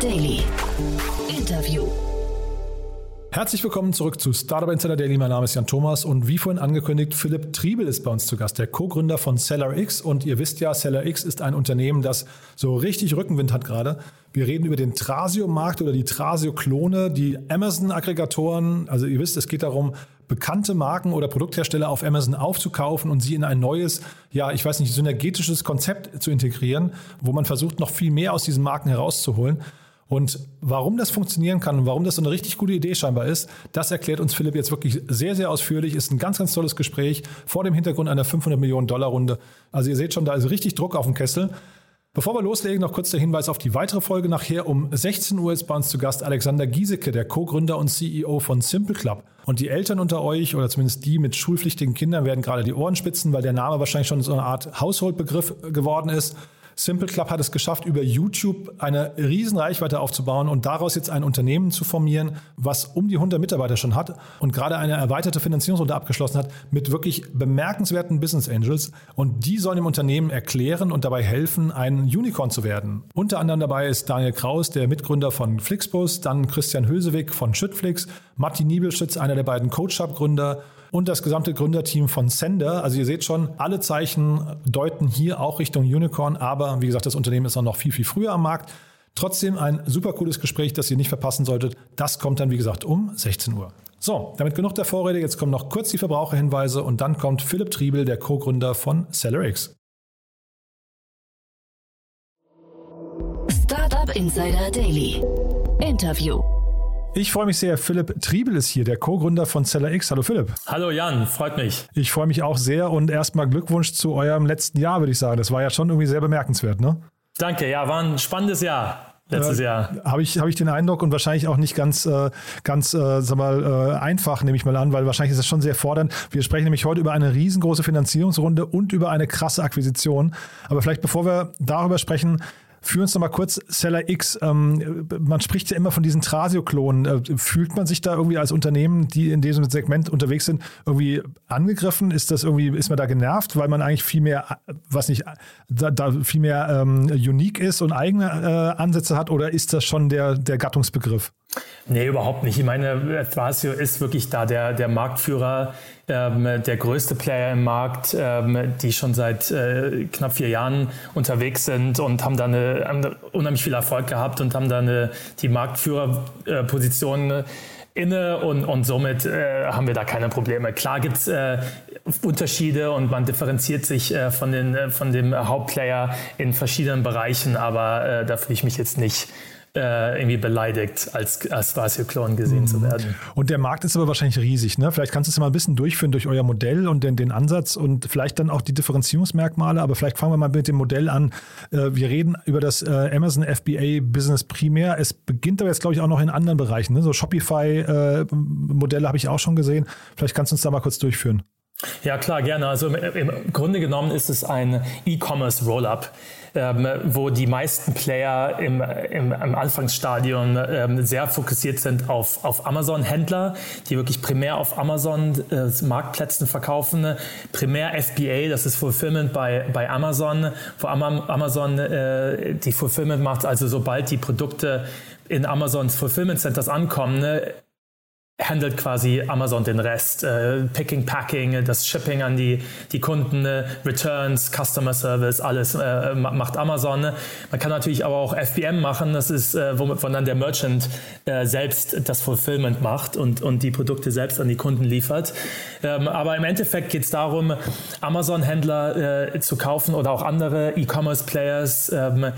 Daily. Interview. Herzlich willkommen zurück zu Startup Insider Daily. Mein Name ist Jan Thomas und wie vorhin angekündigt, Philipp Triebel ist bei uns zu Gast, der Co-Gründer von SellerX. Und ihr wisst ja, SellerX ist ein Unternehmen, das so richtig Rückenwind hat gerade. Wir reden über den Trasio-Markt oder die Trasio-Klone, die Amazon-Aggregatoren. Also ihr wisst, es geht darum, bekannte Marken oder Produkthersteller auf Amazon aufzukaufen und sie in ein neues, ja, ich weiß nicht, synergetisches Konzept zu integrieren, wo man versucht, noch viel mehr aus diesen Marken herauszuholen. Und warum das funktionieren kann und warum das so eine richtig gute Idee scheinbar ist, das erklärt uns Philipp jetzt wirklich sehr, sehr ausführlich. Ist ein ganz, ganz tolles Gespräch vor dem Hintergrund einer 500 Millionen Dollar Runde. Also ihr seht schon, da ist richtig Druck auf dem Kessel. Bevor wir loslegen, noch kurz der Hinweis auf die weitere Folge. Nachher um 16 Uhr ist bei uns zu Gast Alexander Giesecke, der Co-Gründer und CEO von Simple Club. Und die Eltern unter euch oder zumindest die mit schulpflichtigen Kindern werden gerade die Ohren spitzen, weil der Name wahrscheinlich schon so eine Art Haushaltbegriff geworden ist. Simple Club hat es geschafft, über YouTube eine riesen Reichweite aufzubauen und daraus jetzt ein Unternehmen zu formieren, was um die 100 Mitarbeiter schon hat und gerade eine erweiterte Finanzierungsrunde abgeschlossen hat mit wirklich bemerkenswerten Business Angels. Und die sollen dem Unternehmen erklären und dabei helfen, ein Unicorn zu werden. Unter anderem dabei ist Daniel Kraus, der Mitgründer von Flixbus, dann Christian Hösewig von Schüttflix, Martin Niebelschütz, einer der beiden Coach-Hub-Gründer und das gesamte Gründerteam von Sender. Also ihr seht schon, alle Zeichen deuten hier auch Richtung Unicorn, aber wie gesagt, das Unternehmen ist auch noch viel, viel früher am Markt. Trotzdem ein super cooles Gespräch, das ihr nicht verpassen solltet. Das kommt dann, wie gesagt, um 16 Uhr. So, damit genug der Vorrede. Jetzt kommen noch kurz die Verbraucherhinweise und dann kommt Philipp Triebel, der Co-Gründer von SellerX. Startup Insider Daily. Interview. Ich freue mich sehr. Philipp Triebel ist hier, der Co-Gründer von SellerX. Hallo Philipp. Hallo Jan, freut mich. Ich freue mich auch sehr und erstmal Glückwunsch zu eurem letzten Jahr, würde ich sagen. Das war ja schon irgendwie sehr bemerkenswert, ne? Danke, ja, war ein spannendes Jahr. Letztes Jahr. Habe ich, hab ich den Eindruck und wahrscheinlich auch nicht ganz, äh, ganz äh, sag mal, äh, einfach, nehme ich mal an, weil wahrscheinlich ist das schon sehr fordernd. Wir sprechen nämlich heute über eine riesengroße Finanzierungsrunde und über eine krasse Akquisition. Aber vielleicht bevor wir darüber sprechen, Führ uns noch mal kurz Seller X. Ähm, man spricht ja immer von diesen Trasio-Klonen. Äh, fühlt man sich da irgendwie als Unternehmen, die in diesem Segment unterwegs sind, irgendwie angegriffen? Ist das irgendwie, ist man da genervt, weil man eigentlich viel mehr, was nicht, da, da viel mehr ähm, unique ist und eigene äh, Ansätze hat? Oder ist das schon der, der Gattungsbegriff? Nee, überhaupt nicht. Ich meine, Thrasio ist wirklich da der, der Marktführer, ähm, der größte Player im Markt, ähm, die schon seit äh, knapp vier Jahren unterwegs sind und haben da eine, haben unheimlich viel Erfolg gehabt und haben da eine, die Marktführerposition äh, inne und, und somit äh, haben wir da keine Probleme. Klar gibt es äh, Unterschiede und man differenziert sich äh, von, den, äh, von dem Hauptplayer in verschiedenen Bereichen, aber äh, da fühle ich mich jetzt nicht äh, irgendwie beleidigt, als, als Vasio-Klon gesehen mhm. zu werden. Und der Markt ist aber wahrscheinlich riesig. Ne? Vielleicht kannst du es mal ein bisschen durchführen durch euer Modell und den, den Ansatz und vielleicht dann auch die Differenzierungsmerkmale. Aber vielleicht fangen wir mal mit dem Modell an. Äh, wir reden über das äh, Amazon FBA Business primär. Es beginnt aber jetzt, glaube ich, auch noch in anderen Bereichen. Ne? So Shopify-Modelle habe ich auch schon gesehen. Vielleicht kannst du uns da mal kurz durchführen. Ja, klar, gerne. Also im, Grunde genommen ist es ein E-Commerce Rollup, ähm, wo die meisten Player im, im, im Anfangsstadium ähm, sehr fokussiert sind auf, auf Amazon-Händler, die wirklich primär auf Amazon-Marktplätzen äh, verkaufen. Primär FBA, das ist Fulfillment bei, bei Amazon, wo Amazon äh, die Fulfillment macht. Also sobald die Produkte in Amazons Fulfillment Centers ankommen, ne, handelt quasi Amazon den Rest. Äh, Picking, Packing, das Shipping an die, die Kunden, äh, Returns, Customer Service, alles äh, macht Amazon. Man kann natürlich aber auch FBM machen, das ist, äh, womit man dann der Merchant äh, selbst das Fulfillment macht und, und die Produkte selbst an die Kunden liefert. Ähm, aber im Endeffekt geht es darum, Amazon-Händler äh, zu kaufen oder auch andere E-Commerce-Players, ähm,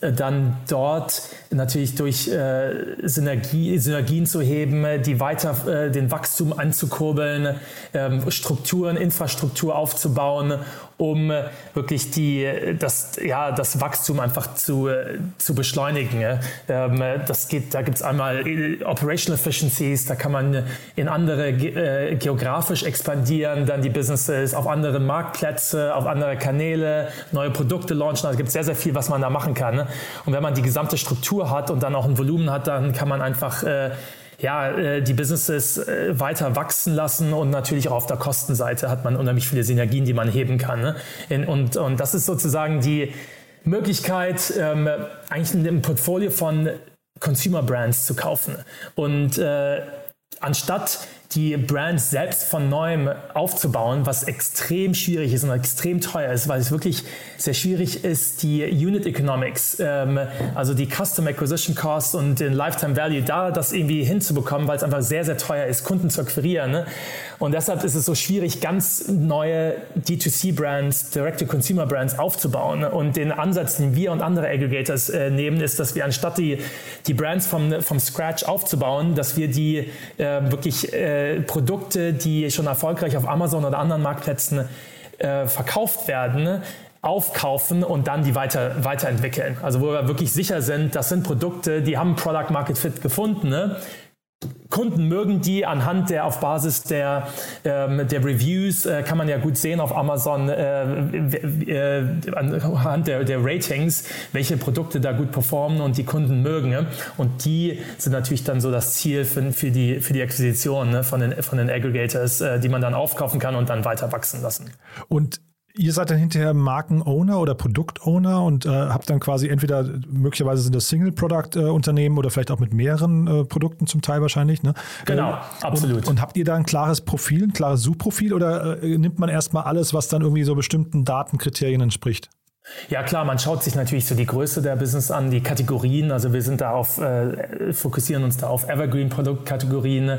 dann dort natürlich durch äh, Synergie, Synergien zu heben, die weiter äh, den Wachstum anzukurbeln, ähm, Strukturen, Infrastruktur aufzubauen um äh, wirklich die, das, ja, das Wachstum einfach zu, äh, zu beschleunigen. Ähm, das geht, da gibt es einmal äh, Operational Efficiencies, da kann man in andere äh, geografisch expandieren, dann die Businesses auf andere Marktplätze, auf andere Kanäle, neue Produkte launchen. Also gibt es sehr, sehr viel, was man da machen kann. Und wenn man die gesamte Struktur hat und dann auch ein Volumen hat, dann kann man einfach äh, ja, äh, die Businesses äh, weiter wachsen lassen und natürlich auch auf der Kostenseite hat man unheimlich viele Synergien, die man heben kann. Ne? Und, und das ist sozusagen die Möglichkeit, ähm, eigentlich ein Portfolio von Consumer Brands zu kaufen. Und äh, anstatt die Brand selbst von neuem aufzubauen, was extrem schwierig ist und extrem teuer ist, weil es wirklich sehr schwierig ist, die Unit Economics, ähm, also die Custom Acquisition Cost und den Lifetime Value, da das irgendwie hinzubekommen, weil es einfach sehr, sehr teuer ist, Kunden zu akquirieren. Ne? Und deshalb ist es so schwierig, ganz neue D2C-Brands, Direct-to-Consumer-Brands aufzubauen. Und den Ansatz, den wir und andere Aggregators äh, nehmen, ist, dass wir anstatt die, die Brands vom, vom Scratch aufzubauen, dass wir die äh, wirklich äh, Produkte, die schon erfolgreich auf Amazon oder anderen Marktplätzen äh, verkauft werden, aufkaufen und dann die weiter, weiterentwickeln. Also wo wir wirklich sicher sind, das sind Produkte, die haben Product Market Fit gefunden. Ne? Kunden mögen die anhand der, auf Basis der, ähm, der Reviews, äh, kann man ja gut sehen auf Amazon, äh, äh, anhand der, der Ratings, welche Produkte da gut performen und die Kunden mögen. Ne? Und die sind natürlich dann so das Ziel für, für, die, für die Akquisition ne? von, den, von den Aggregators, äh, die man dann aufkaufen kann und dann weiter wachsen lassen. Und ihr seid dann hinterher Markenowner oder Produktowner und äh, habt dann quasi entweder möglicherweise sind das Single-Product-Unternehmen äh, oder vielleicht auch mit mehreren äh, Produkten zum Teil wahrscheinlich. Ne? Genau, äh, absolut. Und, und, habt ihr da ein klares Profil, ein klares Suchprofil oder äh, nimmt man erstmal alles, was dann irgendwie so bestimmten Datenkriterien entspricht? Ja klar, man schaut sich natürlich so die Größe der Business an, die Kategorien. Also wir sind da auf, äh, fokussieren uns da auf Evergreen-Produktkategorien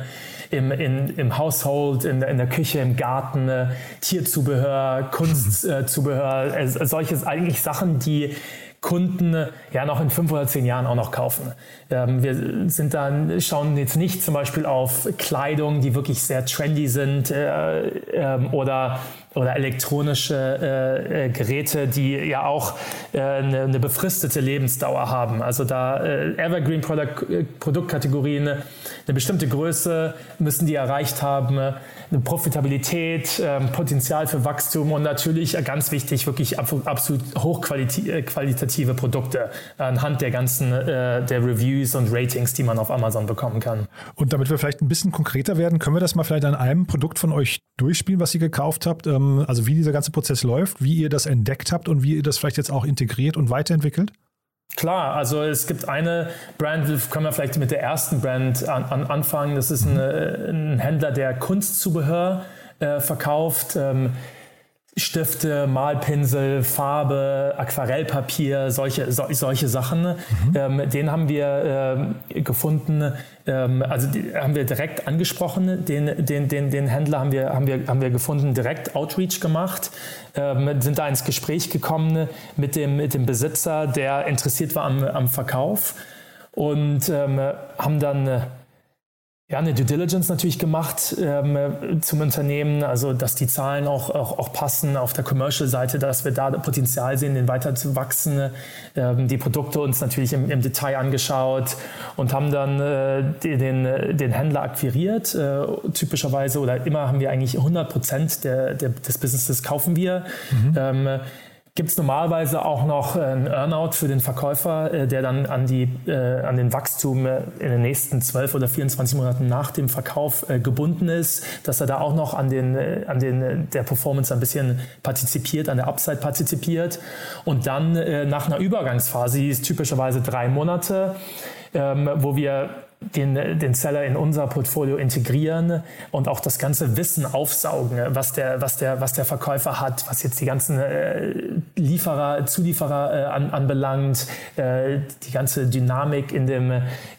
im, in, im Household, in, in der Küche, im Garten, äh, Tierzubehör, Kunstzubehör, äh, solche eigentlich Sachen, die Kunden ja noch in fünf oder zehn Jahren auch noch kaufen. Ähm, wir sind dann, schauen jetzt nicht zum Beispiel auf Kleidung, die wirklich sehr trendy sind äh, äh, oder oder elektronische äh, äh, Geräte, die ja auch äh, eine, eine, befristete Lebensdauer haben. Also da äh, Evergreen Product, äh, Produktkategorien, eine, bestimmte Größe müssen die erreicht haben, eine Profitabilität, ähm, Potenzial für Wachstum und natürlich äh, ganz wichtig, wirklich absolut hochqualitative Produkte anhand der ganzen der Reviews und Ratings, die man auf Amazon bekommen kann. Und damit wir vielleicht ein bisschen konkreter werden, können wir das mal vielleicht an einem Produkt von euch durchspielen, was ihr gekauft habt? Ähm, also wie dieser ganze Prozess läuft, wie ihr das entdeckt habt und wie ihr das vielleicht jetzt auch integriert und weiterentwickelt? Klar, also es gibt eine Brand, können wir vielleicht mit der ersten Brand an, an anfangen. Das ist eine, ein Händler, der Kunstzubehör äh, verkauft. Ähm, Stifte, Malpinsel, Farbe, Aquarellpapier, solche, so, solche Sachen. Mhm. Ähm, den haben wir äh, gefunden, ähm, also die, haben wir direkt angesprochen, den, den, den, den Händler haben wir, haben, wir, haben wir gefunden, direkt Outreach gemacht, ähm, sind da ins Gespräch gekommen mit dem, mit dem Besitzer, der interessiert war am, am Verkauf und ähm, haben dann ja, eine Due Diligence natürlich gemacht ähm, zum Unternehmen, also dass die Zahlen auch, auch, auch passen auf der Commercial-Seite, dass wir da Potenzial sehen, den weiter zu wachsen. Ähm, die Produkte uns natürlich im, im, Detail angeschaut und haben dann äh, den, den Händler akquiriert. Äh, typischerweise oder immer haben wir eigentlich 100 Prozent der, der, des Businesses kaufen wir. Mhm. Ähm, gibt es normalerweise auch noch einen Earnout für den Verkäufer, äh, der dann an, die, äh, an den Wachstum äh, in den nächsten 12 oder 24 Monaten nach dem Verkauf gebunden ist, dass er da auch noch an, den, an den, der Performance ein bisschen partizipiert, an der Upside partizipiert. Und dann nach einer Übergangsphase, die ist typischerweise drei Monate, ähm, wo wir den, den Seller in unser Portfolio integrieren und auch das ganze Wissen aufsaugen, was der, was der, was der Verkäufer hat, was jetzt die ganzen äh, Lieferer, Zulieferer äh, an, anbelangt, äh, die ganze Dynamik in dem,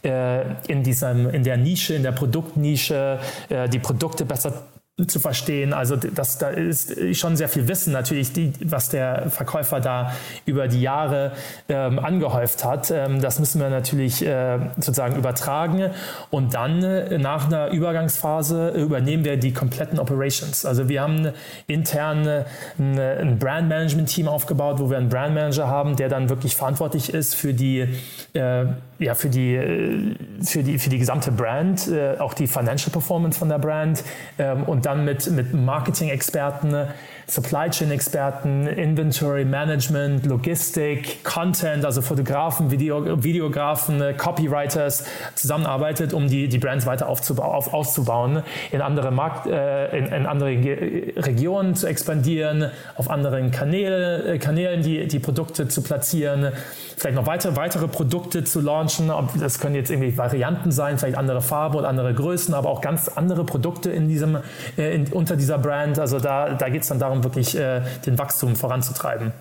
äh, in diesem, in der Nische, in der Produktnische, äh, die Produkte besser zu verstehen. Also das, da ist schon sehr viel Wissen natürlich, die, was der Verkäufer da über die Jahre ähm, angehäuft hat. Ähm, das müssen wir natürlich äh, sozusagen übertragen und dann äh, nach einer Übergangsphase übernehmen wir die kompletten Operations. Also wir haben intern äh, ein, ein Brand Management Team aufgebaut, wo wir einen Brand Manager haben, der dann wirklich verantwortlich ist für die äh, ja, für die, äh, für die, für die gesamte Brand, äh, auch die Financial Performance von der Brand ähm, und dann mit, mit Marketing-Experten Supply Chain Experten, Inventory Management, Logistik, Content, also Fotografen, Video, Videografen, Copywriters zusammenarbeitet, um die, die Brands weiter aufzubauen, auf, auszubauen, in andere Markt, äh, in, in, andere Regionen zu expandieren, auf anderen Kanäle, äh, Kanälen die, die Produkte zu platzieren, vielleicht noch weitere, weitere Produkte zu launchen launchen. Das können jetzt irgendwie Varianten sein, vielleicht andere Farben und andere Größen, aber auch ganz andere Produkte in diesem, äh, in, unter dieser Brand. Also da, da geht es dann darum, wirklich äh, den Wachstum voranzutreiben.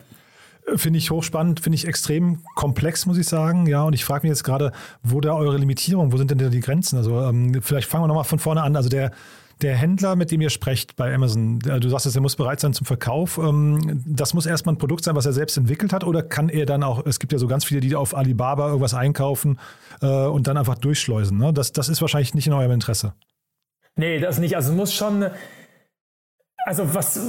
Finde ich hochspannend, finde ich extrem komplex, muss ich sagen. Ja, und ich frage mich jetzt gerade, wo da eure Limitierung, wo sind denn da die Grenzen? Also ähm, vielleicht fangen wir nochmal von vorne an. Also der, der Händler, mit dem ihr sprecht bei Amazon, du sagst, er muss bereit sein zum Verkauf. Ähm, das muss erstmal ein Produkt sein, was er selbst entwickelt hat, oder kann er dann auch, es gibt ja so ganz viele, die auf Alibaba irgendwas einkaufen äh, und dann einfach durchschleusen. Ne? Das, das ist wahrscheinlich nicht in eurem Interesse. Nee, das nicht. Also es muss schon also was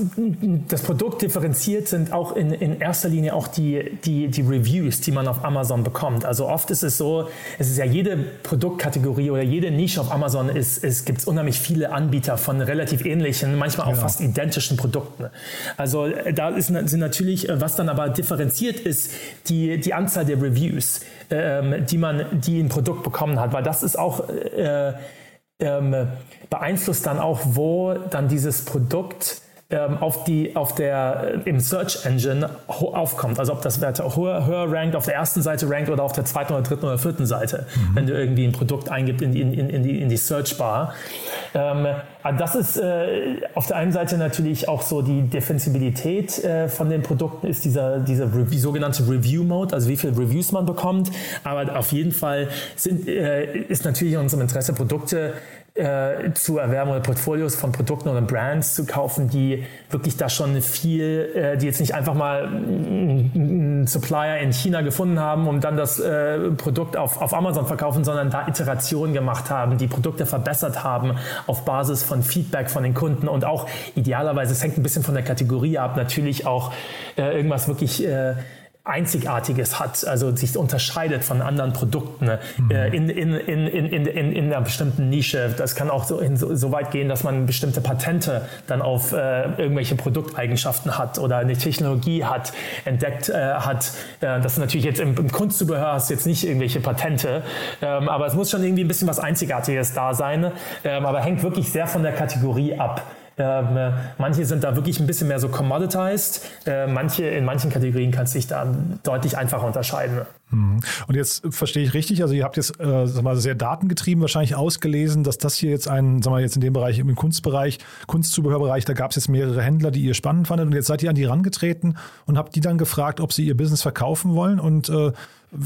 das Produkt differenziert, sind auch in, in erster Linie auch die, die, die Reviews, die man auf Amazon bekommt. Also oft ist es so, es ist ja jede Produktkategorie oder jede Nische auf Amazon, ist, es gibt unheimlich viele Anbieter von relativ ähnlichen, manchmal auch ja. fast identischen Produkten. Also äh, da ist, sind natürlich, äh, was dann aber differenziert ist, die, die Anzahl der Reviews, ähm, die man, die ein Produkt bekommen hat, weil das ist auch äh, ähm, beeinflusst dann auch, wo dann dieses Produkt auf die, auf der, äh, im Search Engine aufkommt. Also ob das Werte höher, höher rankt, auf der ersten Seite rankt oder auf der zweiten oder dritten oder vierten Seite, mhm. wenn du irgendwie ein Produkt eingibst in die, in, in die, in die Search Bar. Ähm, das ist äh, auf der einen Seite natürlich auch so die Defensibilität äh, von den Produkten ist dieser, dieser Re sogenannte Review Mode, also wie viele Reviews man bekommt. Aber auf jeden Fall sind, äh, ist natürlich in unserem Interesse Produkte äh, zu erwerben oder Portfolios von Produkten oder Brands zu kaufen, die wirklich da schon viel, äh, die jetzt nicht einfach mal einen Supplier in China gefunden haben und dann das äh, Produkt auf, auf Amazon verkaufen, sondern da Iterationen gemacht haben, die Produkte verbessert haben auf Basis von Feedback von den Kunden. Und auch idealerweise, es hängt ein bisschen von der Kategorie ab, natürlich auch äh, irgendwas wirklich äh, Einzigartiges hat, also sich unterscheidet von anderen Produkten mhm. äh, in, in, in, in, in, in einer bestimmten Nische. Das kann auch so, in, so, so weit gehen, dass man bestimmte Patente dann auf äh, irgendwelche Produkteigenschaften hat oder eine Technologie hat, entdeckt äh, hat. Äh, das ist natürlich jetzt im, im Kunstzubehör hast jetzt nicht irgendwelche Patente, ähm, aber es muss schon irgendwie ein bisschen was Einzigartiges da sein, ähm, aber hängt wirklich sehr von der Kategorie ab. Ähm, äh, manche sind da wirklich ein bisschen mehr so commoditized. Äh, manche, in manchen Kategorien kannst du dich da deutlich einfacher unterscheiden. Mhm. Und jetzt verstehe ich richtig, also ihr habt jetzt äh, sag mal, sehr datengetrieben wahrscheinlich ausgelesen, dass das hier jetzt ein, sagen wir jetzt in dem Bereich, im Kunstbereich, Kunstzubehörbereich, da gab es jetzt mehrere Händler, die ihr spannend fandet und jetzt seid ihr an die rangetreten und habt die dann gefragt, ob sie ihr Business verkaufen wollen und äh,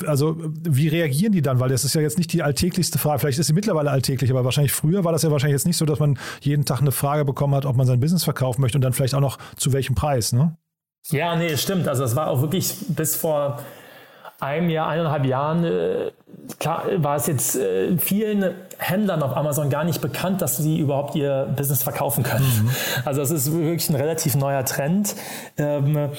also wie reagieren die dann? Weil das ist ja jetzt nicht die alltäglichste Frage. Vielleicht ist sie mittlerweile alltäglich, aber wahrscheinlich früher war das ja wahrscheinlich jetzt nicht so, dass man jeden Tag eine Frage bekommen hat, ob man sein Business verkaufen möchte und dann vielleicht auch noch zu welchem Preis, ne? Ja, nee, stimmt. Also es war auch wirklich bis vor einem Jahr, eineinhalb Jahren, äh, klar, war es jetzt äh, vielen Händlern auf Amazon gar nicht bekannt, dass sie überhaupt ihr Business verkaufen können. Mhm. Also es ist wirklich ein relativ neuer Trend. Ähm,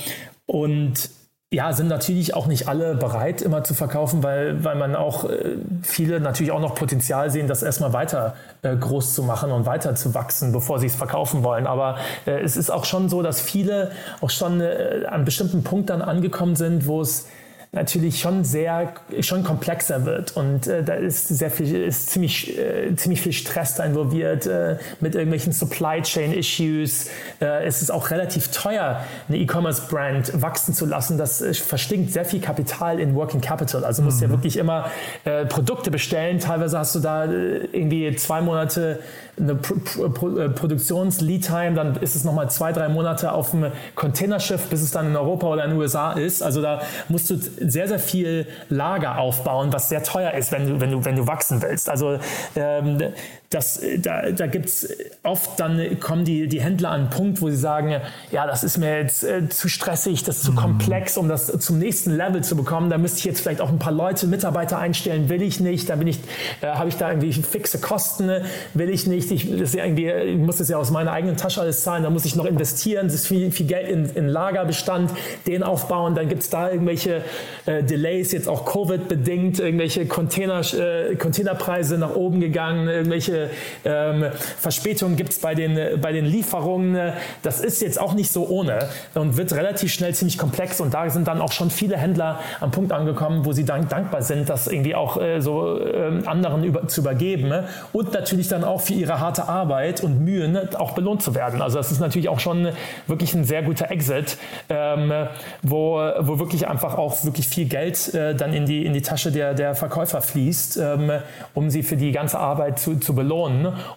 und ja, sind natürlich auch nicht alle bereit, immer zu verkaufen, weil, weil man auch äh, viele natürlich auch noch Potenzial sehen, das erstmal weiter äh, groß zu machen und weiter zu wachsen, bevor sie es verkaufen wollen. Aber äh, es ist auch schon so, dass viele auch schon äh, an bestimmten Punkt dann angekommen sind, wo es natürlich schon sehr, schon komplexer wird und äh, da ist sehr viel, ist ziemlich, äh, ziemlich viel Stress da involviert äh, mit irgendwelchen Supply Chain Issues. Äh, es ist auch relativ teuer, eine E-Commerce Brand wachsen zu lassen. Das äh, verstinkt sehr viel Kapital in Working Capital. Also musst mhm. ja wirklich immer äh, Produkte bestellen. Teilweise hast du da irgendwie zwei Monate eine Pro Pro äh, Produktions-Lead-Time, dann ist es nochmal zwei, drei Monate auf dem Containerschiff, bis es dann in Europa oder in den USA ist. Also da musst du sehr, sehr viel Lager aufbauen, was sehr teuer ist, wenn du, wenn du, wenn du wachsen willst. Also ähm, das, da, da gibt es oft, dann kommen die, die Händler an einen Punkt, wo sie sagen, ja, das ist mir jetzt äh, zu stressig, das ist zu mhm. komplex, um das zum nächsten Level zu bekommen. Da müsste ich jetzt vielleicht auch ein paar Leute, Mitarbeiter einstellen, will ich nicht. Da bin ich, äh, habe ich da irgendwie fixe Kosten, will ich nicht. Ich, das ja irgendwie, ich muss das ja aus meiner eigenen Tasche alles zahlen, da muss ich noch investieren, das ist viel, viel Geld in, in Lagerbestand, den aufbauen. Dann gibt es da irgendwelche äh, Delays, jetzt auch Covid-bedingt, irgendwelche Container, äh, Containerpreise nach oben gegangen, irgendwelche ähm, Verspätungen gibt es bei den, bei den Lieferungen. Das ist jetzt auch nicht so ohne und wird relativ schnell ziemlich komplex. Und da sind dann auch schon viele Händler am Punkt angekommen, wo sie dank, dankbar sind, das irgendwie auch äh, so äh, anderen über, zu übergeben und natürlich dann auch für ihre harte Arbeit und Mühen auch belohnt zu werden. Also das ist natürlich auch schon wirklich ein sehr guter Exit, ähm, wo, wo wirklich einfach auch wirklich viel Geld äh, dann in die, in die Tasche der, der Verkäufer fließt, ähm, um sie für die ganze Arbeit zu, zu belohnen.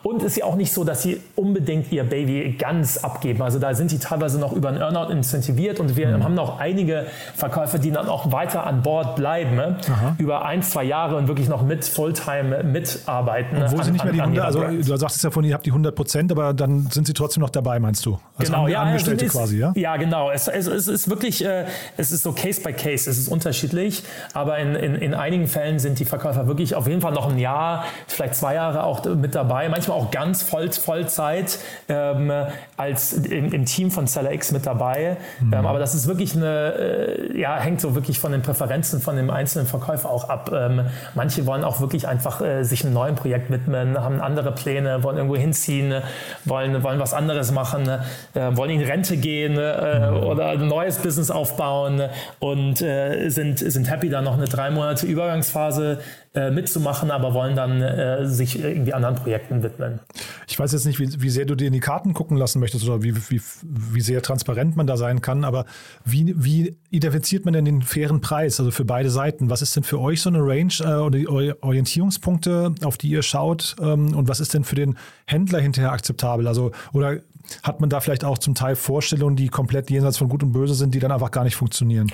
Und es ist ja auch nicht so, dass sie unbedingt ihr Baby ganz abgeben. Also da sind die teilweise noch über einen Earnout incentiviert und wir mhm. haben noch einige Verkäufer, die dann auch weiter an Bord bleiben, ne? über ein, zwei Jahre und wirklich noch mit Fulltime mitarbeiten. Obwohl an, sie nicht mehr die 100, also du sagst es ja vorhin, ihr habt die 100 Prozent, aber dann sind sie trotzdem noch dabei, meinst du? Als genau, ja, Angestellte ist, quasi, ja? Ja, genau. Es, es, es ist wirklich, äh, es ist so Case by Case, es ist unterschiedlich, aber in, in, in einigen Fällen sind die Verkäufer wirklich auf jeden Fall noch ein Jahr, vielleicht zwei Jahre auch mit dabei, manchmal auch ganz voll, Vollzeit ähm, als im, im, Team von Seller X mit dabei. Mhm. Ähm, aber das ist wirklich eine, äh, ja, hängt so wirklich von den Präferenzen von dem einzelnen Verkäufer auch ab. Ähm, manche wollen auch wirklich einfach äh, sich einem neuen Projekt widmen, haben andere Pläne, wollen irgendwo hinziehen, wollen, wollen was anderes machen, äh, wollen in Rente gehen äh, mhm. oder ein neues Business aufbauen und äh, sind, sind happy, da noch eine drei Monate Übergangsphase äh, mitzumachen, aber wollen dann äh, sich irgendwie anderen Projekten widmen. Ich weiß jetzt nicht, wie, wie sehr du dir in die Karten gucken lassen möchtest oder wie, wie, wie sehr transparent man da sein kann, aber wie, wie identifiziert man denn den fairen Preis, also für beide Seiten? Was ist denn für euch so eine Range äh, oder die Orientierungspunkte, auf die ihr schaut ähm, und was ist denn für den Händler hinterher akzeptabel? Also, oder hat man da vielleicht auch zum Teil Vorstellungen, die komplett jenseits von Gut und Böse sind, die dann einfach gar nicht funktionieren?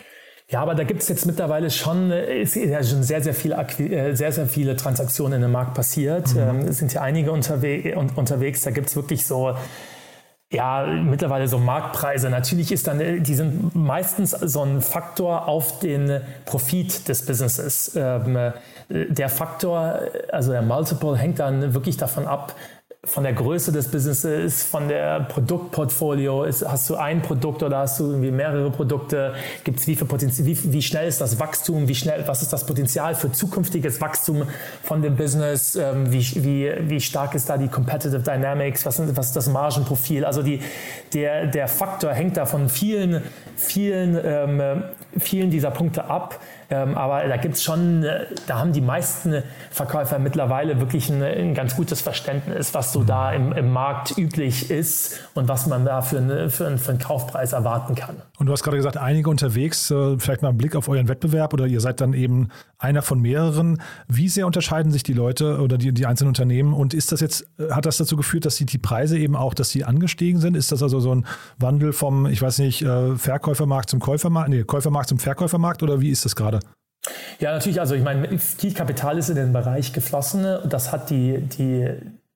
Ja, aber da gibt es jetzt mittlerweile schon, äh, ist ja schon sehr, sehr, viele, äh, sehr, sehr viele Transaktionen in dem Markt passiert. Mhm. Ähm, es sind ja einige unterwe unterwegs. Da gibt es wirklich so, ja, mittlerweile so Marktpreise. Natürlich ist dann, äh, die sind meistens so ein Faktor auf den Profit des Businesses. Ähm, der Faktor, also der Multiple, hängt dann wirklich davon ab, von der Größe des Businesses, von der Produktportfolio, ist, hast du ein Produkt oder hast du irgendwie mehrere Produkte, gibt es wie, viel Potenzial, wie, wie schnell ist das Wachstum, wie schnell, was ist das Potenzial für zukünftiges Wachstum von dem Business, ähm, wie, wie, wie stark ist da die Competitive Dynamics, was, was ist das Margenprofil, also die, der, der Faktor hängt da von vielen, vielen, ähm, vielen dieser Punkte ab. Ähm, aber da gibt es schon, äh, da haben die meisten Verkäufer mittlerweile wirklich ein, ein ganz gutes Verständnis, was so da im, im, Markt üblich ist und was man da für, eine, für, einen, für einen Kaufpreis erwarten kann. Und du hast gerade gesagt, einige unterwegs, äh, vielleicht mal einen Blick auf euren Wettbewerb oder ihr seid dann eben einer von mehreren. Wie sehr unterscheiden sich die Leute oder die, die einzelnen Unternehmen? Und ist das jetzt, äh, hat das dazu geführt, dass die, die Preise eben auch, dass sie angestiegen sind? Ist das also so ein Wandel vom, ich weiß nicht, Verkäufermarkt zum Käufermarkt, nee, Käufermarkt zum Verkäufermarkt oder wie ist das gerade? Ja, natürlich. Also ich meine, viel Kapital ist in den Bereich geflossen. Das hat die, die,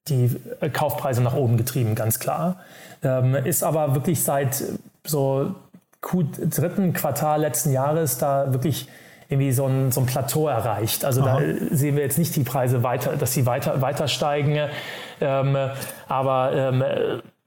die Kaufpreise nach oben getrieben, ganz klar. Ähm, ist aber wirklich seit so Q dritten Quartal letzten Jahres da wirklich irgendwie so ein, so ein Plateau erreicht. Also Aha. da sehen wir jetzt nicht die Preise weiter, dass sie weiter, weiter steigen. Ähm, aber ähm,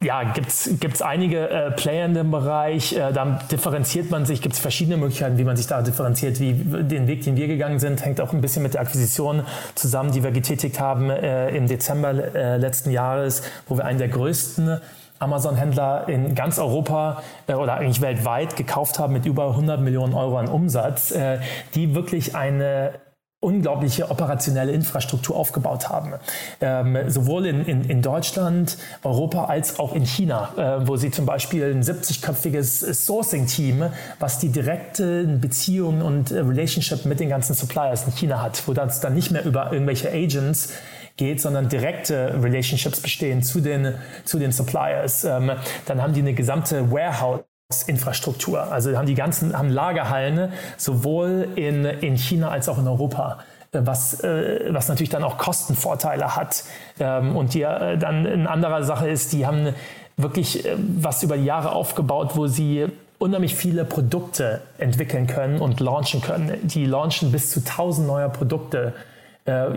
ja, gibt es einige äh, Player in dem Bereich, äh, dann differenziert man sich, gibt es verschiedene Möglichkeiten, wie man sich da differenziert, wie den Weg, den wir gegangen sind, hängt auch ein bisschen mit der Akquisition zusammen, die wir getätigt haben äh, im Dezember äh, letzten Jahres, wo wir einen der größten Amazon-Händler in ganz Europa äh, oder eigentlich weltweit gekauft haben mit über 100 Millionen Euro an Umsatz, äh, die wirklich eine unglaubliche operationelle Infrastruktur aufgebaut haben. Ähm, sowohl in, in, in Deutschland, Europa als auch in China, äh, wo sie zum Beispiel ein 70-köpfiges Sourcing-Team, was die direkte Beziehung und Relationship mit den ganzen Suppliers in China hat, wo das dann nicht mehr über irgendwelche Agents geht, sondern direkte Relationships bestehen zu den, zu den Suppliers. Ähm, dann haben die eine gesamte Warehouse Infrastruktur. Also haben die ganzen haben Lagerhallen sowohl in, in China als auch in Europa äh, was, äh, was natürlich dann auch Kostenvorteile hat. Ähm, und die äh, dann eine andere Sache ist, die haben wirklich was über die Jahre aufgebaut, wo sie unheimlich viele Produkte entwickeln können und launchen können. Die launchen bis zu 1000 neue Produkte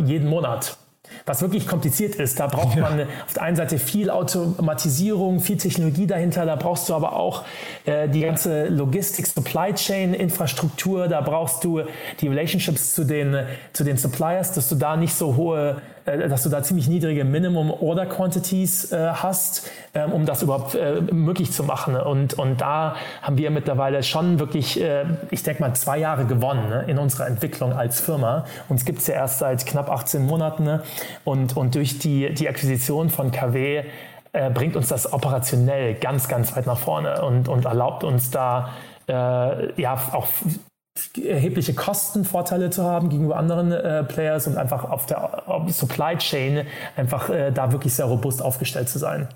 jeden Monat. Was wirklich kompliziert ist, da braucht man auf der einen Seite viel Automatisierung, viel Technologie dahinter, da brauchst du aber auch äh, die ganze Logistik, Supply Chain Infrastruktur, da brauchst du die Relationships zu den, zu den Suppliers, dass du da nicht so hohe dass du da ziemlich niedrige Minimum Order Quantities äh, hast, ähm, um das überhaupt äh, möglich zu machen. Und, und da haben wir mittlerweile schon wirklich, äh, ich denke mal, zwei Jahre gewonnen ne, in unserer Entwicklung als Firma. Uns gibt es ja erst seit knapp 18 Monaten ne? und, und durch die, die Akquisition von KW äh, bringt uns das operationell ganz, ganz weit nach vorne und, und erlaubt uns da äh, ja auch erhebliche Kostenvorteile zu haben gegenüber anderen äh, Players und einfach auf der Supply Chain einfach äh, da wirklich sehr robust aufgestellt zu sein.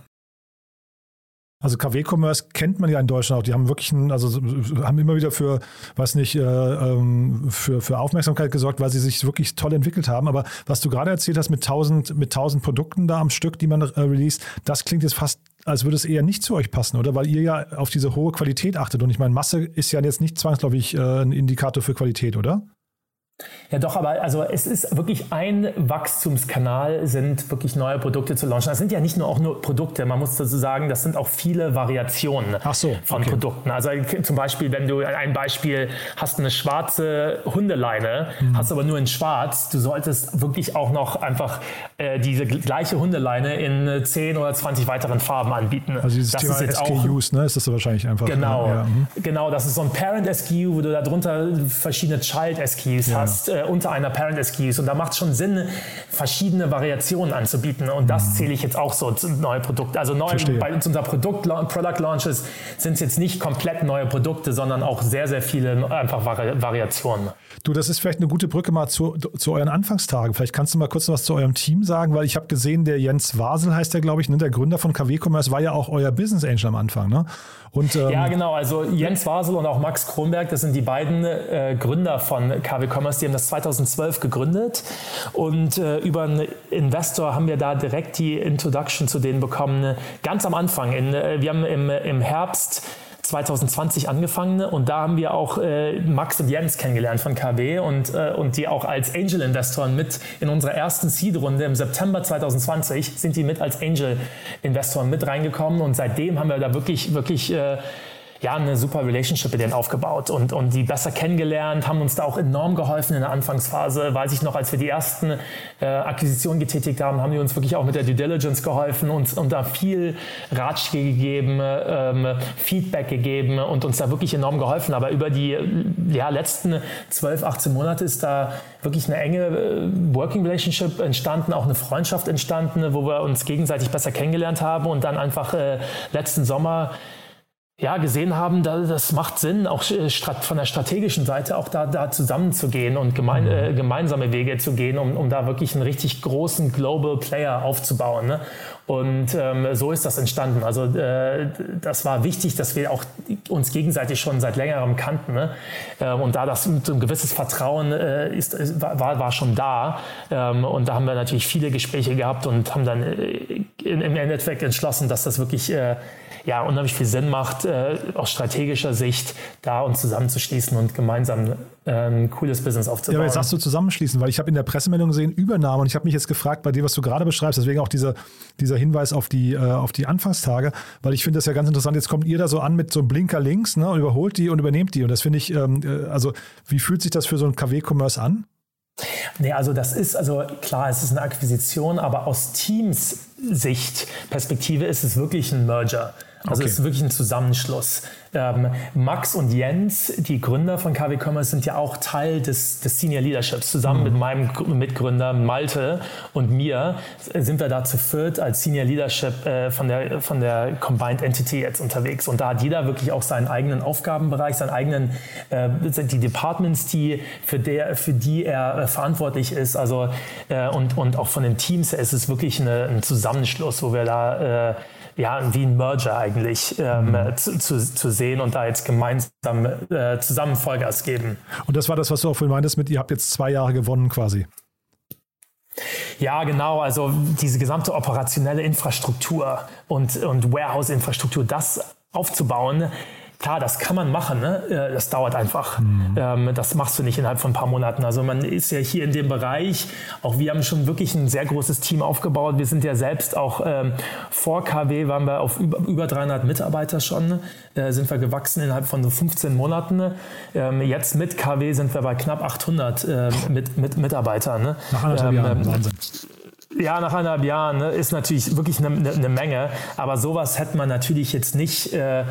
Also KW-Commerce kennt man ja in Deutschland auch. Die haben wirklich, einen, also haben immer wieder für, weiß nicht, äh, ähm, für, für Aufmerksamkeit gesorgt, weil sie sich wirklich toll entwickelt haben. Aber was du gerade erzählt hast mit 1000, mit 1000 Produkten da am Stück, die man äh, release, das klingt jetzt fast, als würde es eher nicht zu euch passen, oder? Weil ihr ja auf diese hohe Qualität achtet. Und ich meine, Masse ist ja jetzt nicht zwangsläufig äh, ein Indikator für Qualität, oder? Ja, doch, aber also es ist wirklich ein Wachstumskanal, sind wirklich neue Produkte zu launchen. Das sind ja nicht nur auch nur Produkte, man muss dazu sagen, das sind auch viele Variationen so, von okay. Produkten. Also zum Beispiel, wenn du ein Beispiel hast eine schwarze Hundeleine, mhm. hast aber nur in schwarz, du solltest wirklich auch noch einfach äh, diese gleiche Hundeleine in 10 oder 20 weiteren Farben anbieten. Also dieses das Thema ist jetzt SKUs, auch, ne? Ist das wahrscheinlich einfach. Genau, ja, mhm. genau, das ist so ein Parent-SKU, wo du darunter verschiedene Child-SKUs ja. hast hast äh, unter einer Parent SKUs. Und da macht es schon Sinn, verschiedene Variationen anzubieten. Und das mhm. zähle ich jetzt auch so zu neue Produkte. Also neu, bei uns unser Produkt, Product Launches sind es jetzt nicht komplett neue Produkte, sondern auch sehr, sehr viele einfach Vari Variationen. Du, das ist vielleicht eine gute Brücke mal zu, zu euren Anfangstagen. Vielleicht kannst du mal kurz was zu eurem Team sagen, weil ich habe gesehen, der Jens Wasel heißt der, glaube ich, ne, der Gründer von KW Commerce war ja auch euer Business Angel am Anfang. Ne? Und, ähm, ja, genau. Also Jens Wasel und auch Max Kronberg, das sind die beiden äh, Gründer von KW Commerce. Die haben das 2012 gegründet und äh, über einen Investor haben wir da direkt die Introduction zu denen bekommen. Ganz am Anfang. In, äh, wir haben im, im Herbst 2020 angefangen und da haben wir auch äh, Max und Jens kennengelernt von KW und, äh, und die auch als Angel-Investoren mit in unserer ersten Seed-Runde im September 2020 sind die mit als Angel-Investoren mit reingekommen und seitdem haben wir da wirklich, wirklich äh, ja, eine super Relationship mit denen aufgebaut und, und die besser kennengelernt, haben uns da auch enorm geholfen in der Anfangsphase. Weiß ich noch, als wir die ersten äh, Akquisitionen getätigt haben, haben die uns wirklich auch mit der Due Diligence geholfen und, und da viel Ratschläge gegeben, ähm, Feedback gegeben und uns da wirklich enorm geholfen. Aber über die ja, letzten 12, 18 Monate ist da wirklich eine enge äh, Working Relationship entstanden, auch eine Freundschaft entstanden, wo wir uns gegenseitig besser kennengelernt haben und dann einfach äh, letzten Sommer ja, gesehen haben, da, das macht Sinn, auch äh, von der strategischen Seite auch da, da zusammenzugehen und gemein, mhm. äh, gemeinsame Wege zu gehen, um, um da wirklich einen richtig großen Global Player aufzubauen. Ne? Und ähm, so ist das entstanden. Also äh, das war wichtig, dass wir auch uns gegenseitig schon seit längerem kannten. Ne? Ähm, und da das so ein gewisses Vertrauen äh, ist, war, war schon da. Ähm, und da haben wir natürlich viele Gespräche gehabt und haben dann äh, im Endeffekt entschlossen, dass das wirklich äh, ja, unheimlich viel Sinn macht, äh, aus strategischer Sicht da uns zusammenzuschließen und gemeinsam äh, ein cooles Business aufzubauen. Ja, aber jetzt sagst du zusammenschließen, weil ich habe in der Pressemeldung gesehen Übernahme und ich habe mich jetzt gefragt bei dem, was du gerade beschreibst, deswegen auch dieser, dieser Hinweis auf die, äh, auf die Anfangstage, weil ich finde das ja ganz interessant. Jetzt kommt ihr da so an mit so einem Blinker links ne, und überholt die und übernehmt die und das finde ich, ähm, äh, also wie fühlt sich das für so ein KW-Commerce an? Nee, also das ist, also klar, es ist eine Akquisition, aber aus Teams Sicht, Perspektive ist es wirklich ein Merger. Also okay. es ist wirklich ein Zusammenschluss. Ähm, Max und Jens, die Gründer von KW Commerce, sind ja auch Teil des, des Senior Leaderships. Zusammen mhm. mit meinem Mitgründer Malte und mir sind wir da zu viert als Senior Leadership äh, von, der, von der Combined Entity jetzt unterwegs. Und da hat jeder wirklich auch seinen eigenen Aufgabenbereich, seinen eigenen, äh, die Departments, die, für, der, für die er äh, verantwortlich ist. Also, äh, und, und auch von den Teams her ist es wirklich eine, ein Zusammenschluss, wo wir da äh, ja, wie ein Merger eigentlich ähm, mhm. zu, zu, zu, sehen und da jetzt gemeinsam äh, zusammen Vollgas geben. Und das war das, was du auch vorhin meintest mit, ihr habt jetzt zwei Jahre gewonnen quasi. Ja, genau. Also diese gesamte operationelle Infrastruktur und, und Warehouse-Infrastruktur, das aufzubauen, Klar, das kann man machen, ne? Das dauert einfach. Mhm. Ähm, das machst du nicht innerhalb von ein paar Monaten. Also man ist ja hier in dem Bereich, auch wir haben schon wirklich ein sehr großes Team aufgebaut. Wir sind ja selbst auch ähm, vor KW waren wir auf über, über 300 Mitarbeiter schon, äh, sind wir gewachsen innerhalb von so 15 Monaten. Ähm, jetzt mit KW sind wir bei knapp 800 äh, mit, mit Mitarbeitern. Ne? Nach anderthalb ähm, Jahren, Wahnsinn. Ja, nach eineinhalb Jahren ne, ist natürlich wirklich eine, eine, Menge. Aber sowas hätte man natürlich jetzt nicht äh,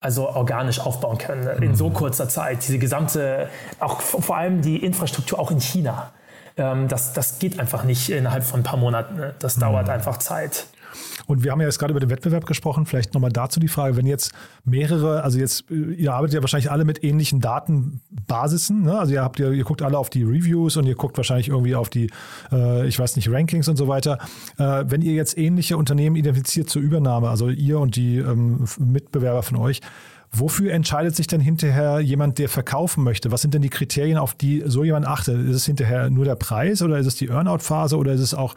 also organisch aufbauen können in so mhm. kurzer Zeit. Diese gesamte, auch vor allem die Infrastruktur auch in China. Ähm, das, das geht einfach nicht innerhalb von ein paar Monaten. Ne? Das dauert mhm. einfach Zeit. Und wir haben ja jetzt gerade über den Wettbewerb gesprochen. Vielleicht nochmal dazu die Frage, wenn jetzt mehrere, also jetzt, äh, ihr arbeitet ja wahrscheinlich alle mit ähnlichen Datenbasissen. Ne? Also ihr habt ihr, ihr guckt alle auf die Reviews und ihr guckt wahrscheinlich irgendwie auf die, äh, ich weiß nicht, Rankings und so weiter. Äh, wenn ihr jetzt ähnliche Unternehmen identifiziert zur Übernahme, also ihr und die ähm, Mitbewerber von euch, Wofür entscheidet sich denn hinterher jemand, der verkaufen möchte? Was sind denn die Kriterien, auf die so jemand achtet? Ist es hinterher nur der Preis oder ist es die Earnout-Phase oder ist es auch,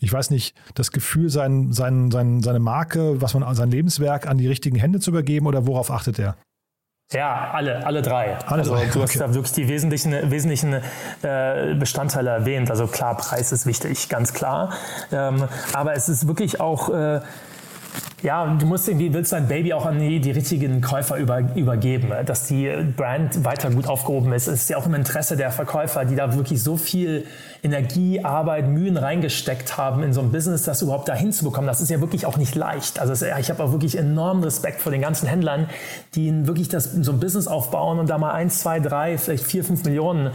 ich weiß nicht, das Gefühl, sein, sein, sein, seine Marke, was man, sein Lebenswerk an die richtigen Hände zu übergeben oder worauf achtet er? Ja, alle, alle drei. Alle also drei. du hast okay. da wirklich die wesentlichen, wesentlichen äh, Bestandteile erwähnt. Also klar, Preis ist wichtig, ganz klar. Ähm, aber es ist wirklich auch äh, ja, du musst irgendwie, willst dein Baby auch an die, die richtigen Käufer über, übergeben, dass die Brand weiter gut aufgehoben ist. Es ist ja auch im Interesse der Verkäufer, die da wirklich so viel Energie, Arbeit, Mühen reingesteckt haben in so ein Business, das überhaupt da hinzubekommen. Das ist ja wirklich auch nicht leicht. Also ich habe auch wirklich enormen Respekt vor den ganzen Händlern, die wirklich das, so ein Business aufbauen und da mal eins, zwei, drei, vielleicht vier, fünf Millionen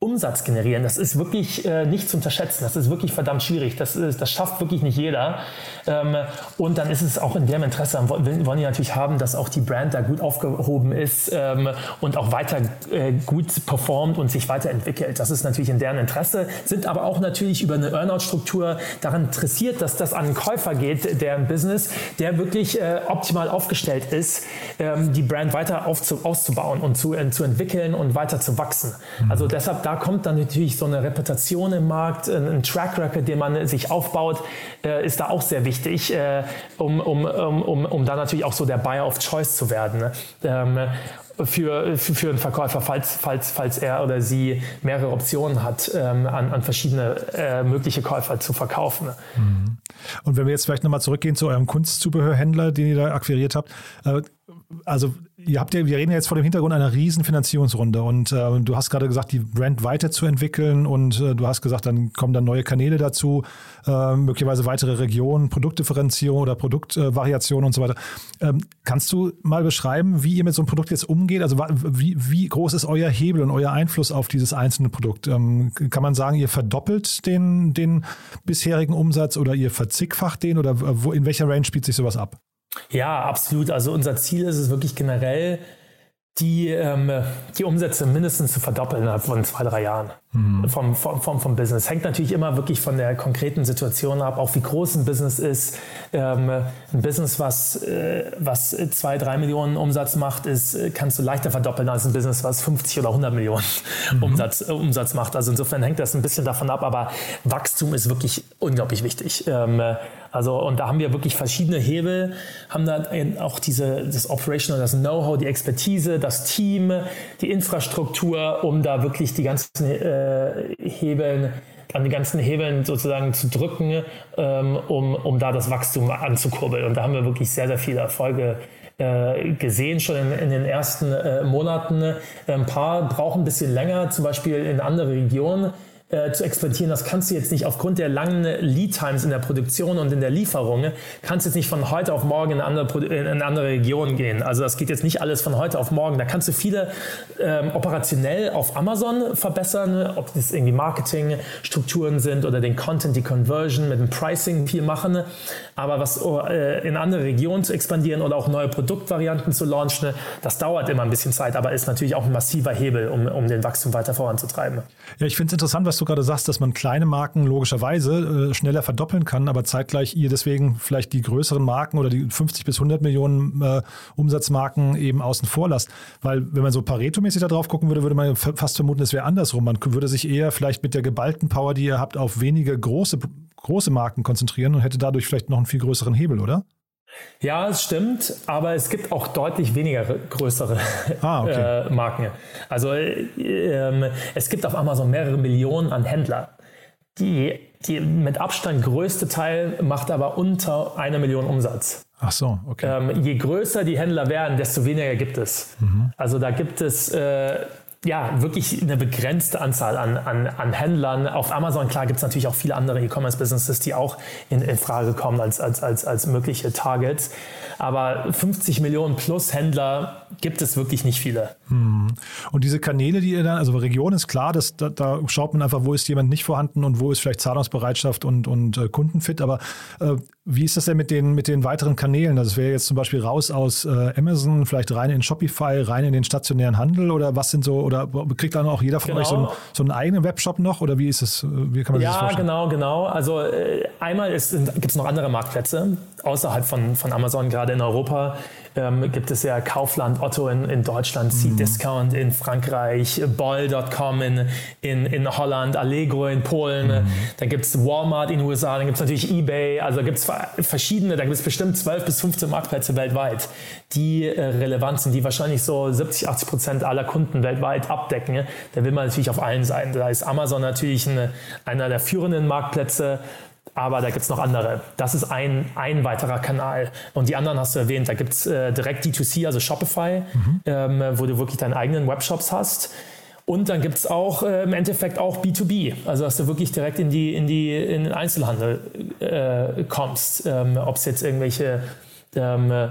Umsatz generieren, das ist wirklich äh, nicht zu unterschätzen. Das ist wirklich verdammt schwierig. Das, ist, das schafft wirklich nicht jeder. Ähm, und dann ist es auch in deren Interesse, wollen, die natürlich haben, dass auch die Brand da gut aufgehoben ist ähm, und auch weiter äh, gut performt und sich weiterentwickelt. Das ist natürlich in deren Interesse, sind aber auch natürlich über eine Earnout-Struktur daran interessiert, dass das an einen Käufer geht, deren Business, der wirklich äh, optimal aufgestellt ist, ähm, die Brand weiter aufzu auszubauen und zu, äh, zu entwickeln und weiter zu wachsen. Also deshalb da kommt dann natürlich so eine Reputation im Markt, ein Track Record, den man sich aufbaut, äh, ist da auch sehr wichtig, äh, um, um, um, um da natürlich auch so der Buyer of Choice zu werden. Ne? Ähm, für, für einen Verkäufer, falls, falls, falls er oder sie mehrere Optionen hat, ähm, an, an verschiedene äh, mögliche Käufer zu verkaufen. Ne? Mhm. Und wenn wir jetzt vielleicht nochmal zurückgehen zu eurem Kunstzubehörhändler, den ihr da akquiriert habt, also ihr habt ja, wir reden ja jetzt vor dem Hintergrund einer riesen Finanzierungsrunde und äh, du hast gerade gesagt, die Brand weiterzuentwickeln und äh, du hast gesagt, dann kommen dann neue Kanäle dazu, äh, möglicherweise weitere Regionen, Produktdifferenzierung oder Produktvariation und so weiter. Ähm, kannst du mal beschreiben, wie ihr mit so einem Produkt jetzt umgeht? Also wie, wie groß ist euer Hebel und euer Einfluss auf dieses einzelne Produkt? Ähm, kann man sagen, ihr verdoppelt den, den bisherigen Umsatz oder ihr verzigfacht den oder wo, in welcher Range spielt sich sowas ab? Ja, absolut. Also unser Ziel ist es wirklich generell, die, ähm, die Umsätze mindestens zu verdoppeln innerhalb von zwei, drei Jahren mhm. vom, vom, vom, vom Business. Hängt natürlich immer wirklich von der konkreten Situation ab, auch wie groß ein Business ist. Ähm, ein Business, was, äh, was zwei, drei Millionen Umsatz macht, ist, kannst du leichter verdoppeln als ein Business, was 50 oder 100 Millionen mhm. Umsatz, äh, Umsatz macht. Also insofern hängt das ein bisschen davon ab, aber Wachstum ist wirklich unglaublich wichtig. Ähm, also, und da haben wir wirklich verschiedene Hebel, haben da auch diese, das Operational, das Know-how, die Expertise, das Team, die Infrastruktur, um da wirklich die ganzen äh, Hebeln an die ganzen Hebeln sozusagen zu drücken, ähm, um, um da das Wachstum anzukurbeln. Und da haben wir wirklich sehr, sehr viele Erfolge äh, gesehen, schon in, in den ersten äh, Monaten. Ein paar brauchen ein bisschen länger, zum Beispiel in andere Regionen äh, zu exportieren, das kannst du jetzt nicht aufgrund der langen Lead Times in der Produktion und in der Lieferung, kannst du jetzt nicht von heute auf morgen in eine andere, in eine andere Region gehen. Also das geht jetzt nicht alles von heute auf morgen. Da kannst du viele ähm, operationell auf Amazon verbessern, ob das irgendwie Marketingstrukturen sind oder den Content, die Conversion mit dem Pricing viel machen. Aber was äh, in andere Regionen zu expandieren oder auch neue Produktvarianten zu launchen, das dauert immer ein bisschen Zeit, aber ist natürlich auch ein massiver Hebel, um, um den Wachstum weiter voranzutreiben. Ja, ich finde es interessant, was du gerade sagst, dass man kleine Marken logischerweise äh, schneller verdoppeln kann, aber zeitgleich ihr deswegen vielleicht die größeren Marken oder die 50 bis 100 Millionen äh, Umsatzmarken eben außen vor lasst. Weil wenn man so Pareto-mäßig da drauf gucken würde, würde man fast vermuten, es wäre andersrum. Man würde sich eher vielleicht mit der geballten Power, die ihr habt, auf wenige große, große Marken konzentrieren und hätte dadurch vielleicht noch einen viel größeren Hebel, oder? Ja, es stimmt, aber es gibt auch deutlich weniger größere ah, okay. äh, Marken. Also äh, es gibt auf Amazon mehrere Millionen an Händler. Die, die mit Abstand größte Teil macht aber unter einer Million Umsatz. Ach so, okay. Ähm, je größer die Händler werden, desto weniger gibt es. Mhm. Also da gibt es äh, ja, wirklich eine begrenzte Anzahl an, an, an Händlern. Auf Amazon, klar, gibt es natürlich auch viele andere E-Commerce-Businesses, die auch in, in Frage kommen als, als, als, als mögliche Targets. Aber 50 Millionen plus Händler gibt es wirklich nicht viele. Hm. Und diese Kanäle, die ihr dann, also Region ist klar, dass, da, da, schaut man einfach, wo ist jemand nicht vorhanden und wo ist vielleicht Zahlungsbereitschaft und, und äh, Kundenfit. Aber äh, wie ist das denn mit den, mit den weiteren Kanälen? Also es wäre jetzt zum Beispiel raus aus äh, Amazon, vielleicht rein in Shopify, rein in den stationären Handel oder was sind so, oder kriegt dann auch jeder von genau. euch so, ein, so einen eigenen Webshop noch oder wie ist es, wie kann man ja, das vorstellen? Ja, genau, genau. Also äh, einmal gibt es noch andere Marktplätze außerhalb von, von Amazon, gerade in Europa ähm, gibt es ja Kaufland, Otto in, in Deutschland, mhm. C-Discount in Frankreich, Ball.com in, in, in Holland, Allegro in Polen, mhm. da gibt es Walmart in den USA, dann gibt es natürlich Ebay, also gibt es verschiedene, da gibt es bestimmt 12 bis 15 Marktplätze weltweit, die äh, relevant sind, die wahrscheinlich so 70, 80 Prozent aller Kunden weltweit abdecken. Da will man natürlich auf allen Seiten. Da ist Amazon natürlich eine, einer der führenden Marktplätze aber da gibt es noch andere. Das ist ein, ein weiterer Kanal. Und die anderen hast du erwähnt. Da gibt es äh, direkt D2C, also Shopify, mhm. ähm, wo du wirklich deine eigenen Webshops hast. Und dann gibt es auch äh, im Endeffekt auch B2B, also dass du wirklich direkt in, die, in, die, in den Einzelhandel äh, kommst. Ähm, Ob es jetzt irgendwelche ähm,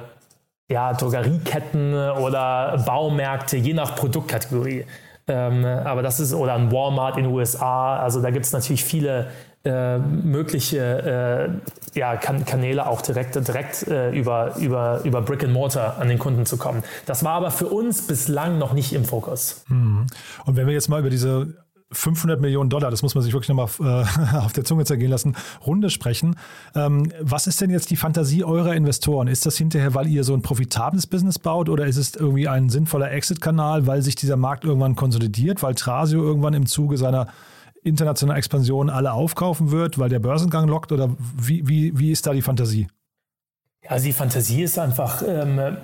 ja, Drogerieketten oder Baumärkte, je nach Produktkategorie. Ähm, aber das ist, oder ein Walmart in den USA, also da gibt es natürlich viele äh, mögliche äh, ja, kan Kanäle auch direkt, direkt äh, über, über, über Brick and Mortar an den Kunden zu kommen. Das war aber für uns bislang noch nicht im Fokus. Mhm. Und wenn wir jetzt mal über diese 500 Millionen Dollar, das muss man sich wirklich nochmal äh, auf der Zunge zergehen lassen, Runde sprechen. Ähm, was ist denn jetzt die Fantasie eurer Investoren? Ist das hinterher, weil ihr so ein profitables Business baut oder ist es irgendwie ein sinnvoller Exit-Kanal, weil sich dieser Markt irgendwann konsolidiert, weil Trasio irgendwann im Zuge seiner internationalen Expansion alle aufkaufen wird, weil der Börsengang lockt? Oder wie, wie, wie ist da die Fantasie? Also die Fantasie ist einfach, ähm,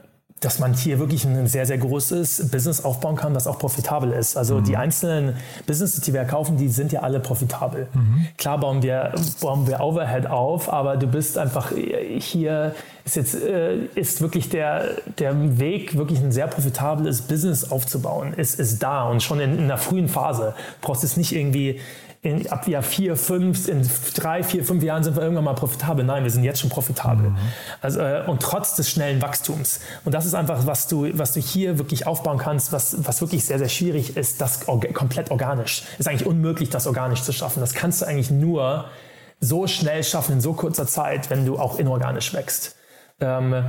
dass man hier wirklich ein sehr, sehr großes Business aufbauen kann, das auch profitabel ist. Also mhm. die einzelnen Businesses, die wir kaufen, die sind ja alle profitabel. Mhm. Klar bauen wir, bauen wir Overhead auf, aber du bist einfach hier, ist jetzt, äh, ist wirklich der, der Weg, wirklich ein sehr profitables Business aufzubauen, ist, ist da und schon in, in einer frühen Phase. Du brauchst es nicht irgendwie in, ab Jahr vier, fünf, in drei, vier, fünf Jahren sind wir irgendwann mal profitabel. Nein, wir sind jetzt schon profitabel. Mhm. Also, äh, und trotz des schnellen Wachstums. Und das ist einfach, was du, was du hier wirklich aufbauen kannst, was, was wirklich sehr, sehr schwierig ist, das orga komplett organisch. Ist eigentlich unmöglich, das organisch zu schaffen. Das kannst du eigentlich nur so schnell schaffen in so kurzer Zeit, wenn du auch inorganisch wächst. Ähm,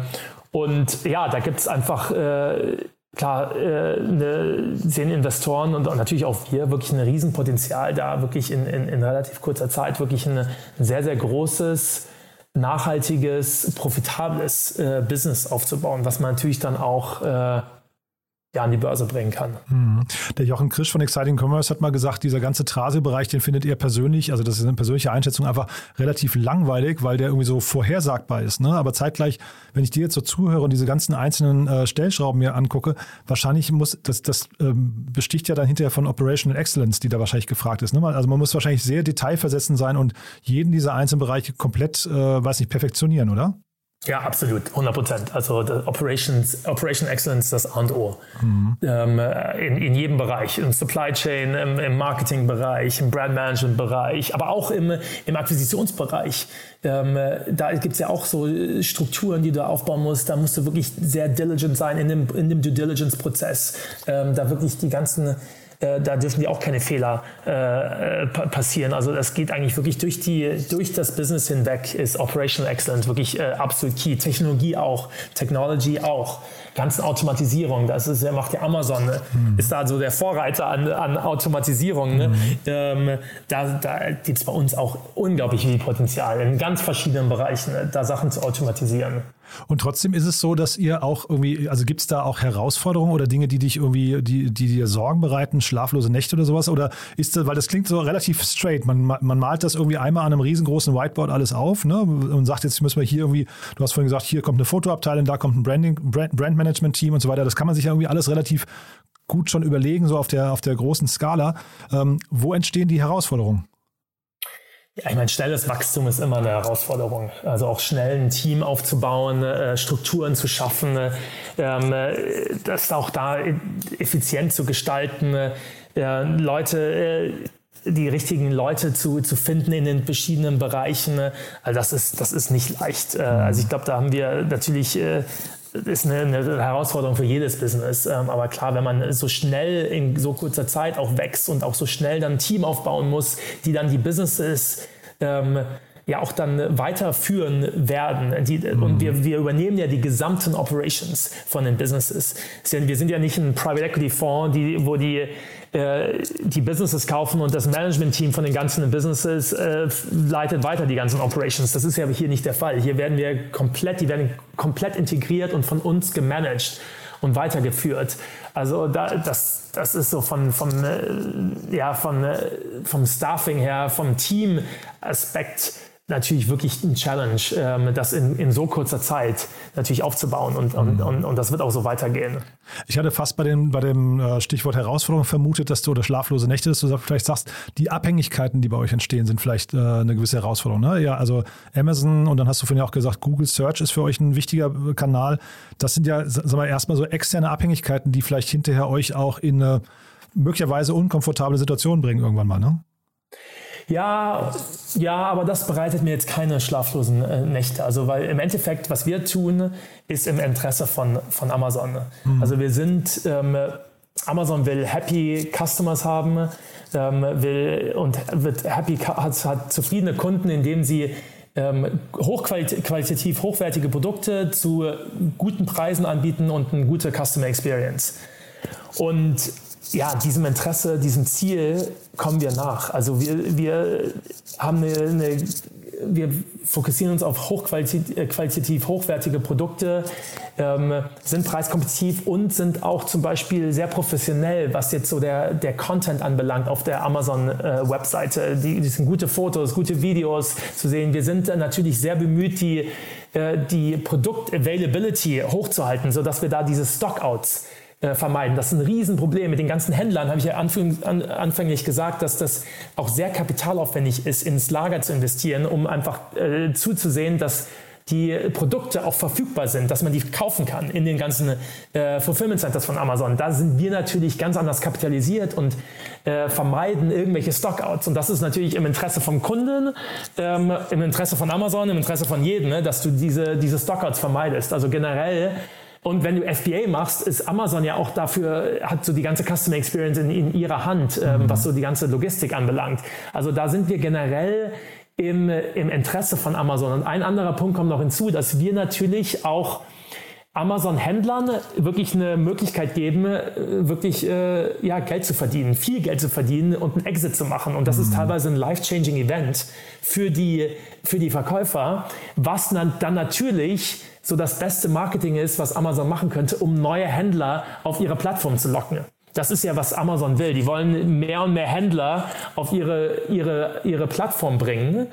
und ja, da gibt es einfach äh, klar, äh, ne, sehen Investoren und, natürlich auch wir wirklich ein Riesenpotenzial da, wirklich in, in, in relativ kurzer Zeit wirklich ein, ein sehr, sehr großes, nachhaltiges, profitables äh, Business aufzubauen, was man natürlich dann auch äh, ja, an die Börse bringen kann. Mhm. Der Jochen Krisch von Exciting Commerce hat mal gesagt, dieser ganze Trase-Bereich, den findet er persönlich, also das ist eine persönliche Einschätzung, einfach relativ langweilig, weil der irgendwie so vorhersagbar ist. Ne? Aber zeitgleich, wenn ich dir jetzt so zuhöre und diese ganzen einzelnen äh, Stellschrauben mir angucke, wahrscheinlich muss, das, das ähm, besticht ja dann hinterher von Operational Excellence, die da wahrscheinlich gefragt ist. Ne? Also man muss wahrscheinlich sehr detailversessen sein und jeden dieser einzelnen Bereiche komplett, äh, weiß nicht, perfektionieren, oder? Ja, absolut, 100 Prozent. Also Operations, Operation Excellence, das A und O. Mhm. Ähm, in, in jedem Bereich, im Supply Chain, im, im Marketing-Bereich, im Brand Management-Bereich, aber auch im, im Akquisitionsbereich. Ähm, da gibt es ja auch so Strukturen, die du aufbauen musst. Da musst du wirklich sehr diligent sein in dem, in dem Due Diligence-Prozess. Ähm, da wirklich die ganzen äh, da dürfen die auch keine Fehler äh, äh passieren. Also das geht eigentlich wirklich durch, die, durch das Business hinweg, ist Operational Excellence wirklich äh, absolut key. Technologie auch, Technology auch ganzen Automatisierung. Das ist, macht ja Amazon, ne? mhm. ist da so der Vorreiter an, an Automatisierung. Ne? Mhm. Ähm, da da gibt es bei uns auch unglaublich viel Potenzial in ganz verschiedenen Bereichen, ne? da Sachen zu automatisieren. Und trotzdem ist es so, dass ihr auch irgendwie, also gibt es da auch Herausforderungen oder Dinge, die dich irgendwie, die, die dir Sorgen bereiten, schlaflose Nächte oder sowas? Oder ist das, weil das klingt so relativ straight, man, man malt das irgendwie einmal an einem riesengroßen Whiteboard alles auf ne? und sagt, jetzt müssen wir hier irgendwie, du hast vorhin gesagt, hier kommt eine Fotoabteilung, da kommt ein Branding, Brand, Brandmanagement-Team und so weiter. Das kann man sich ja irgendwie alles relativ gut schon überlegen, so auf der, auf der großen Skala. Ähm, wo entstehen die Herausforderungen? Ja, ich meine, schnelles Wachstum ist immer eine Herausforderung. Also auch schnell ein Team aufzubauen, äh, Strukturen zu schaffen, ähm, äh, das auch da effizient zu gestalten, äh, Leute, die richtigen Leute zu, zu finden in den verschiedenen Bereichen. Also das ist, das ist nicht leicht. Also ich glaube, da haben wir natürlich ist eine, eine, Herausforderung für jedes Business. Ähm, aber klar, wenn man so schnell in so kurzer Zeit auch wächst und auch so schnell dann ein Team aufbauen muss, die dann die Businesses ähm, ja auch dann weiterführen werden. Die, mhm. Und wir, wir übernehmen ja die gesamten Operations von den Businesses. Wir sind ja nicht ein Private Equity Fonds, die, wo die äh, die Businesses kaufen und das Management-Team von den ganzen Businesses äh, leitet weiter die ganzen Operations. Das ist ja hier nicht der Fall. Hier werden wir komplett, die werden komplett integriert und von uns gemanagt und weitergeführt. Also da, das, das ist so von, von, äh, ja, von, äh, vom Staffing her, vom Team-Aspekt natürlich wirklich ein Challenge, ähm, das in, in so kurzer Zeit natürlich aufzubauen und, und, mhm. und, und, das wird auch so weitergehen. Ich hatte fast bei dem, bei dem äh, Stichwort Herausforderung vermutet, dass du oder schlaflose Nächte, dass du vielleicht sagst, die Abhängigkeiten, die bei euch entstehen, sind vielleicht äh, eine gewisse Herausforderung. Ne? Ja, also Amazon und dann hast du vorhin auch gesagt, Google Search ist für euch ein wichtiger äh, Kanal. Das sind ja, sagen wir erstmal so externe Abhängigkeiten, die vielleicht hinterher euch auch in eine möglicherweise unkomfortable Situation bringen irgendwann mal, ne? Ja, ja, aber das bereitet mir jetzt keine schlaflosen äh, Nächte. Also, weil im Endeffekt, was wir tun, ist im Interesse von, von Amazon. Mhm. Also, wir sind, ähm, Amazon will happy Customers haben, ähm, will und wird happy, hat, hat zufriedene Kunden, indem sie ähm, hochqualitativ hochwertige Produkte zu guten Preisen anbieten und eine gute Customer Experience. Und ja, diesem Interesse, diesem Ziel kommen wir nach. Also wir, wir haben eine, eine wir fokussieren uns auf hochqualitativ äh, hochwertige Produkte, ähm, sind preiskompetitiv und sind auch zum Beispiel sehr professionell, was jetzt so der, der Content anbelangt auf der Amazon-Webseite. Äh, die, die sind gute Fotos, gute Videos zu sehen. Wir sind äh, natürlich sehr bemüht, die, äh, die Produkt-Availability hochzuhalten, sodass wir da diese Stockouts äh, vermeiden. Das ist ein Riesenproblem. Mit den ganzen Händlern habe ich ja anfänglich gesagt, dass das auch sehr kapitalaufwendig ist, ins Lager zu investieren, um einfach äh, zuzusehen, dass die Produkte auch verfügbar sind, dass man die kaufen kann in den ganzen äh, Fulfillment Centers von Amazon. Da sind wir natürlich ganz anders kapitalisiert und äh, vermeiden irgendwelche Stockouts. Und das ist natürlich im Interesse vom Kunden, ähm, im Interesse von Amazon, im Interesse von jedem, ne, dass du diese, diese Stockouts vermeidest. Also generell und wenn du FBA machst, ist Amazon ja auch dafür, hat so die ganze Customer Experience in, in ihrer Hand, ähm, mhm. was so die ganze Logistik anbelangt. Also da sind wir generell im, im Interesse von Amazon. Und ein anderer Punkt kommt noch hinzu, dass wir natürlich auch Amazon-Händlern wirklich eine Möglichkeit geben, äh, wirklich äh, ja, Geld zu verdienen, viel Geld zu verdienen und einen Exit zu machen. Und das mhm. ist teilweise ein life-changing Event für die, für die Verkäufer, was dann, dann natürlich so das beste Marketing ist, was Amazon machen könnte, um neue Händler auf ihre Plattform zu locken. Das ist ja, was Amazon will. Die wollen mehr und mehr Händler auf ihre, ihre, ihre Plattform bringen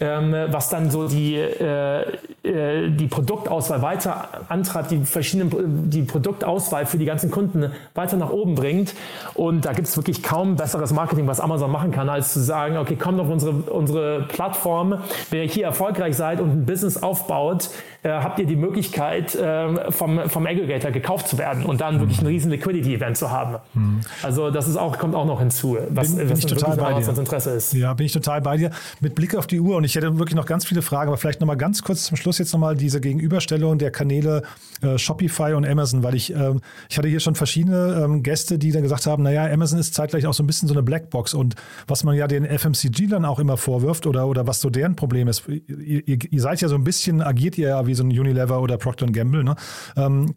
ähm, was dann so die, äh, äh, die Produktauswahl weiter antreibt, die verschiedenen die Produktauswahl für die ganzen Kunden weiter nach oben bringt. Und da gibt es wirklich kaum besseres Marketing, was Amazon machen kann, als zu sagen, okay, kommt auf unsere, unsere Plattform, wenn ihr hier erfolgreich seid und ein Business aufbaut, äh, habt ihr die Möglichkeit, äh, vom, vom Aggregator gekauft zu werden und dann wirklich ein riesen Liquidity-Event zu haben. Mhm. Also das ist auch, kommt auch noch hinzu, was, bin, bin was total bei dir. Interesse ist. Ja, bin ich total bei dir. Mit Blick auf die Uhr und ich hätte wirklich noch ganz viele Fragen, aber vielleicht nochmal ganz kurz zum Schluss jetzt nochmal diese Gegenüberstellung der Kanäle äh, Shopify und Amazon, weil ich, ähm, ich hatte hier schon verschiedene ähm, Gäste, die dann gesagt haben, naja, Amazon ist zeitgleich auch so ein bisschen so eine Blackbox und was man ja den FMCG-Lern auch immer vorwirft oder, oder was so deren Problem ist, ihr, ihr, ihr seid ja so ein bisschen, agiert ihr ja wie so ein Unilever oder Procter Gamble, ne? Ähm,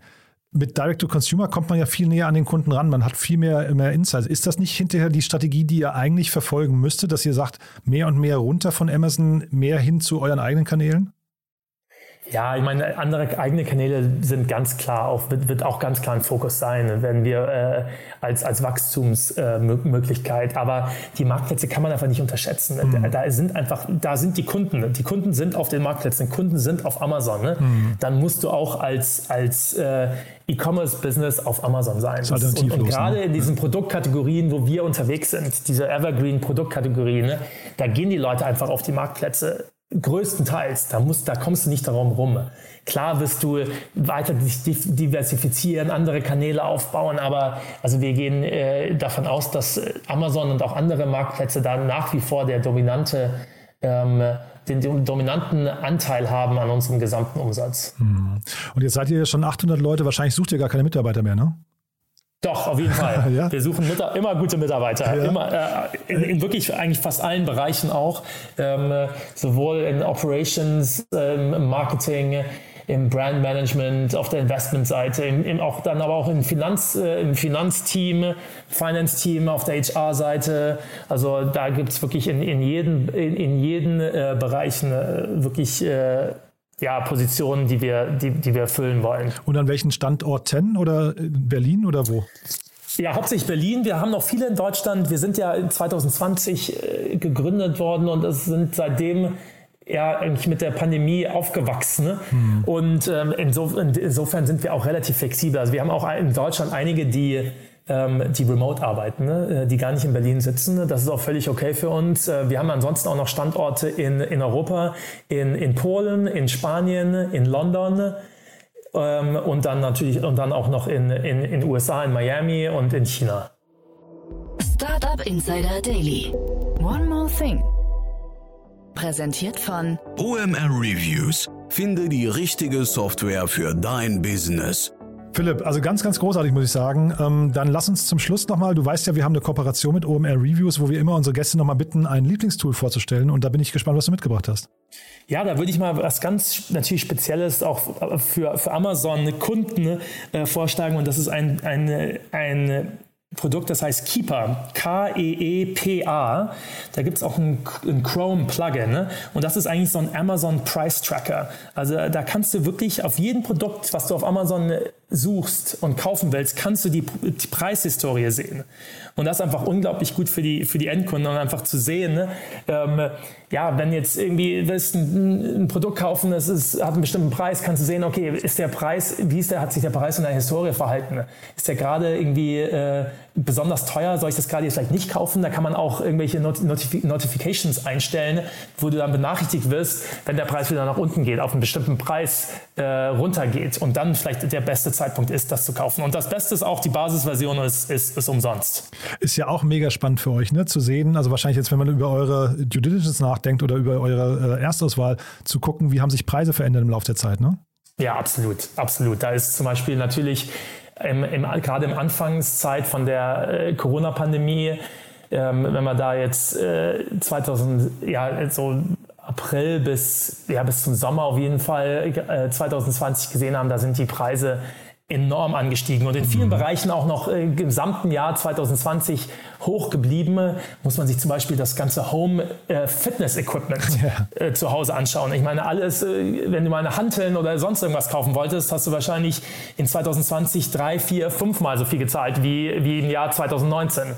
mit Direct-to-Consumer kommt man ja viel näher an den Kunden ran. Man hat viel mehr, mehr Insights. Ist das nicht hinterher die Strategie, die ihr eigentlich verfolgen müsstet, dass ihr sagt, mehr und mehr runter von Amazon, mehr hin zu euren eigenen Kanälen? Ja, ich meine, andere eigene Kanäle sind ganz klar auch, wird, wird auch ganz klar ein Fokus sein, wenn wir äh, als, als Wachstumsmöglichkeit. Äh, Aber die Marktplätze kann man einfach nicht unterschätzen. Mhm. Da sind einfach, da sind die Kunden. Die Kunden sind auf den Marktplätzen, Kunden sind auf Amazon. Ne? Mhm. Dann musst du auch als, als äh, E-Commerce-Business auf Amazon sein. Und, und gerade ne? in diesen Produktkategorien, wo wir unterwegs sind, diese Evergreen-Produktkategorien, ne, da gehen die Leute einfach auf die Marktplätze größtenteils, da, musst, da kommst du nicht darum rum. Klar wirst du weiter diversifizieren, andere Kanäle aufbauen, aber also wir gehen äh, davon aus, dass Amazon und auch andere Marktplätze da nach wie vor der dominante ähm, den, dominanten Anteil haben an unserem gesamten Umsatz. Hm. Und jetzt seid ihr schon 800 Leute, wahrscheinlich sucht ihr gar keine Mitarbeiter mehr, ne? Doch, auf jeden Fall. ja? Wir suchen immer gute Mitarbeiter. Ja. Immer, äh, in, in, wirklich eigentlich fast allen Bereichen auch. Ähm, sowohl in Operations, ähm, Marketing, im Brandmanagement, auf der Investmentseite, im, im, auch dann aber auch im, Finanz, äh, im Finanzteam, Finance-Team, auf der HR-Seite. Also da gibt es wirklich in, in jeden, in, in jeden äh, Bereichen äh, wirklich äh, ja, Positionen, die wir, die, die wir füllen wollen. Und an welchen Standorten oder Berlin oder wo? Ja, hauptsächlich Berlin. Wir haben noch viele in Deutschland. Wir sind ja 2020 äh, gegründet worden und es sind seitdem ja eigentlich mit der Pandemie aufgewachsen. Ne? Mhm. Und ähm, insofern, insofern sind wir auch relativ flexibel. Also wir haben auch in Deutschland einige, die ähm, die remote arbeiten, ne? Äh, die gar nicht in Berlin sitzen. Das ist auch völlig okay für uns. Äh, wir haben ansonsten auch noch Standorte in, in Europa, in, in Polen, in Spanien, in London ähm, und dann natürlich und dann auch noch in, in, in USA, in Miami und in China. Startup Insider Daily. One more thing. Präsentiert von OMR Reviews. Finde die richtige Software für dein Business. Philipp, also ganz, ganz großartig, muss ich sagen. Ähm, dann lass uns zum Schluss nochmal, du weißt ja, wir haben eine Kooperation mit OMR Reviews, wo wir immer unsere Gäste nochmal bitten, ein Lieblingstool vorzustellen. Und da bin ich gespannt, was du mitgebracht hast. Ja, da würde ich mal was ganz natürlich Spezielles auch für, für Amazon-Kunden äh, vorschlagen. Und das ist ein, ein, ein Produkt, das heißt Keeper, K-E-E-P-A. Da gibt es auch ein, ein Chrome-Plugin. Ne? Und das ist eigentlich so ein Amazon Price Tracker. Also da kannst du wirklich auf jedem Produkt, was du auf Amazon suchst und kaufen willst, kannst du die, die Preishistorie sehen. Und das ist einfach unglaublich gut für die, für die Endkunden und einfach zu sehen, ne? ähm, ja, wenn jetzt irgendwie willst ein, ein Produkt kaufen, das ist, hat einen bestimmten Preis, kannst du sehen, okay, ist der Preis, wie ist der, hat sich der Preis in der Historie verhalten? Ist der gerade irgendwie äh, besonders teuer? Soll ich das gerade jetzt vielleicht nicht kaufen? Da kann man auch irgendwelche Not Notif Notifications einstellen, wo du dann benachrichtigt wirst, wenn der Preis wieder nach unten geht, auf einen bestimmten Preis äh, runtergeht und dann vielleicht der beste Zeitpunkt ist, das zu kaufen. Und das Beste ist auch, die Basisversion ist, ist, ist umsonst. Ist ja auch mega spannend für euch, ne, zu sehen, also wahrscheinlich jetzt, wenn man über eure Due Diligence nachdenkt oder über eure äh, Erstauswahl, zu gucken, wie haben sich Preise verändert im Laufe der Zeit, ne? Ja, absolut, absolut. Da ist zum Beispiel natürlich im, im, gerade im Anfangszeit von der äh, Corona-Pandemie, ähm, wenn man da jetzt äh, 2000, ja, so April bis, ja, bis zum Sommer auf jeden Fall äh, 2020 gesehen haben, da sind die Preise enorm angestiegen und in vielen mhm. Bereichen auch noch äh, im gesamten Jahr 2020 hoch geblieben. Muss man sich zum Beispiel das ganze Home äh, Fitness Equipment ja. äh, zu Hause anschauen. Ich meine, alles, äh, wenn du mal eine Hanteln oder sonst irgendwas kaufen wolltest, hast du wahrscheinlich in 2020 drei, vier, fünfmal so viel gezahlt wie, wie im Jahr 2019.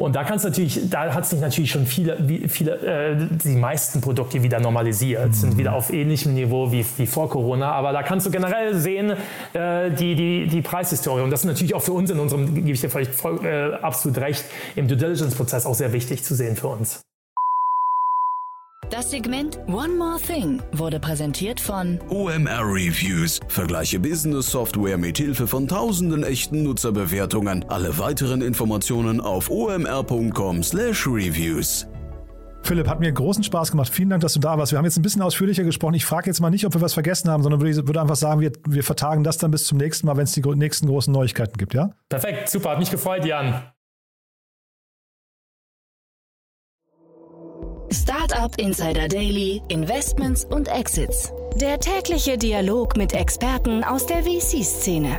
Und da kannst natürlich, da hat sich natürlich schon viele, viele äh, die meisten Produkte wieder normalisiert, mhm. sind wieder auf ähnlichem Niveau wie, wie vor Corona. Aber da kannst du generell sehen, äh, die, die, die Preishistorie. Und das ist natürlich auch für uns in unserem, gebe ich dir vielleicht voll, äh, absolut recht, im Due Diligence-Prozess auch sehr wichtig zu sehen für uns. Das Segment One More Thing wurde präsentiert von OMR Reviews. Vergleiche Business Software mit Hilfe von tausenden echten Nutzerbewertungen. Alle weiteren Informationen auf omr.com/reviews. Philipp, hat mir großen Spaß gemacht. Vielen Dank, dass du da warst. Wir haben jetzt ein bisschen ausführlicher gesprochen. Ich frage jetzt mal nicht, ob wir was vergessen haben, sondern würde, würde einfach sagen, wir, wir vertagen das dann bis zum nächsten Mal, wenn es die nächsten großen Neuigkeiten gibt, ja? Perfekt, super, hat mich gefreut, Jan. Startup Insider Daily, Investments und Exits. Der tägliche Dialog mit Experten aus der VC-Szene.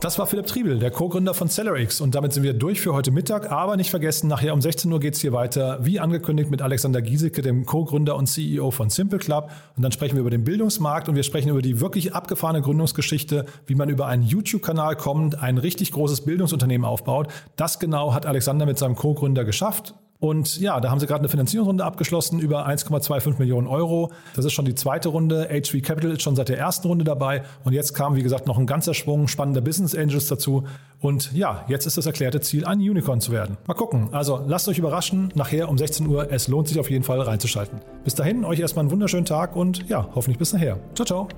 Das war Philipp Triebel, der Co-Gründer von SellerX. Und damit sind wir durch für heute Mittag. Aber nicht vergessen, nachher um 16 Uhr geht es hier weiter, wie angekündigt, mit Alexander Giesecke, dem Co-Gründer und CEO von Simple Club. Und dann sprechen wir über den Bildungsmarkt und wir sprechen über die wirklich abgefahrene Gründungsgeschichte, wie man über einen YouTube-Kanal kommt, ein richtig großes Bildungsunternehmen aufbaut. Das genau hat Alexander mit seinem Co-Gründer geschafft. Und ja, da haben sie gerade eine Finanzierungsrunde abgeschlossen über 1,25 Millionen Euro. Das ist schon die zweite Runde. HV Capital ist schon seit der ersten Runde dabei. Und jetzt kam, wie gesagt, noch ein ganzer Schwung spannender Business Angels dazu. Und ja, jetzt ist das erklärte Ziel, ein Unicorn zu werden. Mal gucken. Also lasst euch überraschen. Nachher um 16 Uhr. Es lohnt sich auf jeden Fall reinzuschalten. Bis dahin, euch erstmal einen wunderschönen Tag und ja, hoffentlich bis nachher. Ciao, ciao.